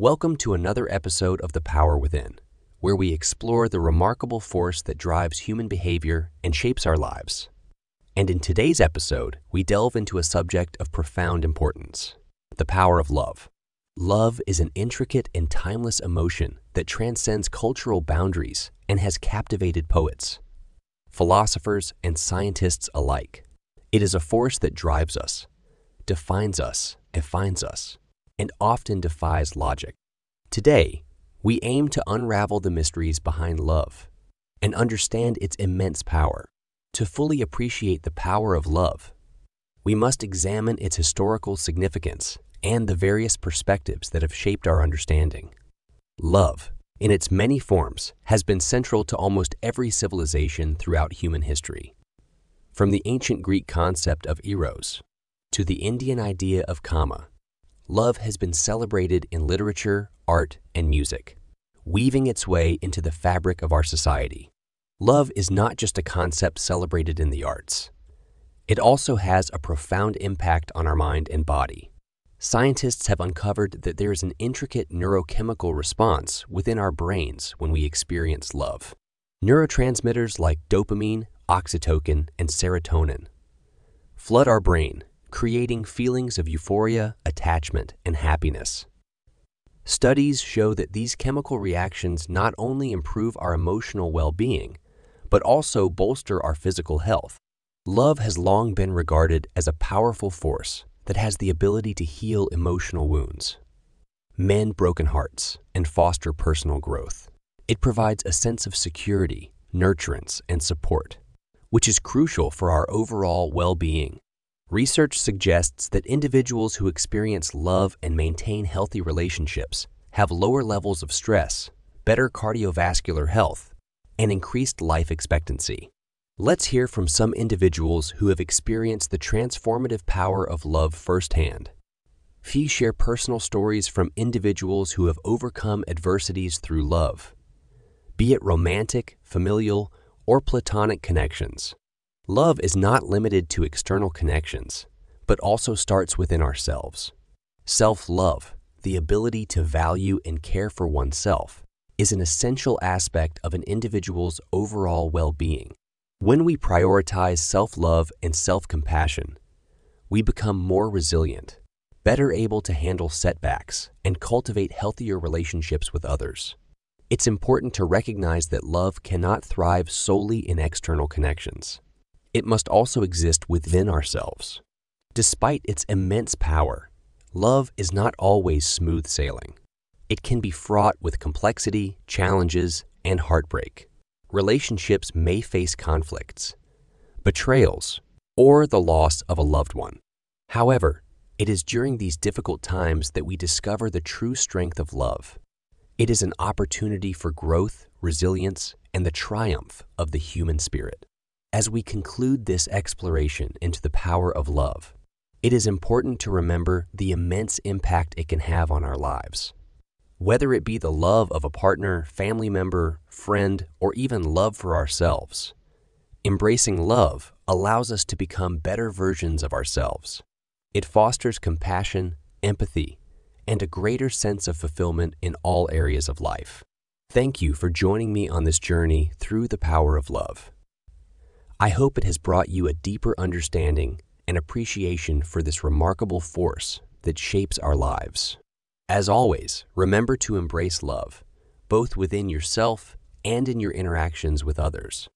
Welcome to another episode of The Power Within, where we explore the remarkable force that drives human behavior and shapes our lives. And in today's episode, we delve into a subject of profound importance the power of love. Love is an intricate and timeless emotion that transcends cultural boundaries and has captivated poets, philosophers, and scientists alike. It is a force that drives us, defines us, defines us, and often defies logic. Today, we aim to unravel the mysteries behind love and understand its immense power. To fully appreciate the power of love, we must examine its historical significance and the various perspectives that have shaped our understanding. Love, in its many forms, has been central to almost every civilization throughout human history. From the ancient Greek concept of eros to the Indian idea of kama, love has been celebrated in literature, art, and music, weaving its way into the fabric of our society. Love is not just a concept celebrated in the arts. It also has a profound impact on our mind and body. Scientists have uncovered that there is an intricate neurochemical response within our brains when we experience love. Neurotransmitters like dopamine, oxytocin, and serotonin flood our brain, creating feelings of euphoria, attachment, and happiness. Studies show that these chemical reactions not only improve our emotional well being, but also bolster our physical health. Love has long been regarded as a powerful force that has the ability to heal emotional wounds, mend broken hearts, and foster personal growth. It provides a sense of security, nurturance, and support, which is crucial for our overall well being. Research suggests that individuals who experience love and maintain healthy relationships have lower levels of stress, better cardiovascular health, and increased life expectancy. Let's hear from some individuals who have experienced the transformative power of love firsthand. Few share personal stories from individuals who have overcome adversities through love, be it romantic, familial, or platonic connections. Love is not limited to external connections, but also starts within ourselves. Self love, the ability to value and care for oneself, is an essential aspect of an individual's overall well being. When we prioritize self love and self compassion, we become more resilient, better able to handle setbacks, and cultivate healthier relationships with others. It's important to recognize that love cannot thrive solely in external connections it must also exist within ourselves. Despite its immense power, love is not always smooth sailing. It can be fraught with complexity, challenges, and heartbreak. Relationships may face conflicts, betrayals, or the loss of a loved one. However, it is during these difficult times that we discover the true strength of love. It is an opportunity for growth, resilience, and the triumph of the human spirit. As we conclude this exploration into the power of love, it is important to remember the immense impact it can have on our lives. Whether it be the love of a partner, family member, friend, or even love for ourselves, embracing love allows us to become better versions of ourselves. It fosters compassion, empathy, and a greater sense of fulfillment in all areas of life. Thank you for joining me on this journey through the power of love. I hope it has brought you a deeper understanding and appreciation for this remarkable force that shapes our lives. As always, remember to embrace love, both within yourself and in your interactions with others.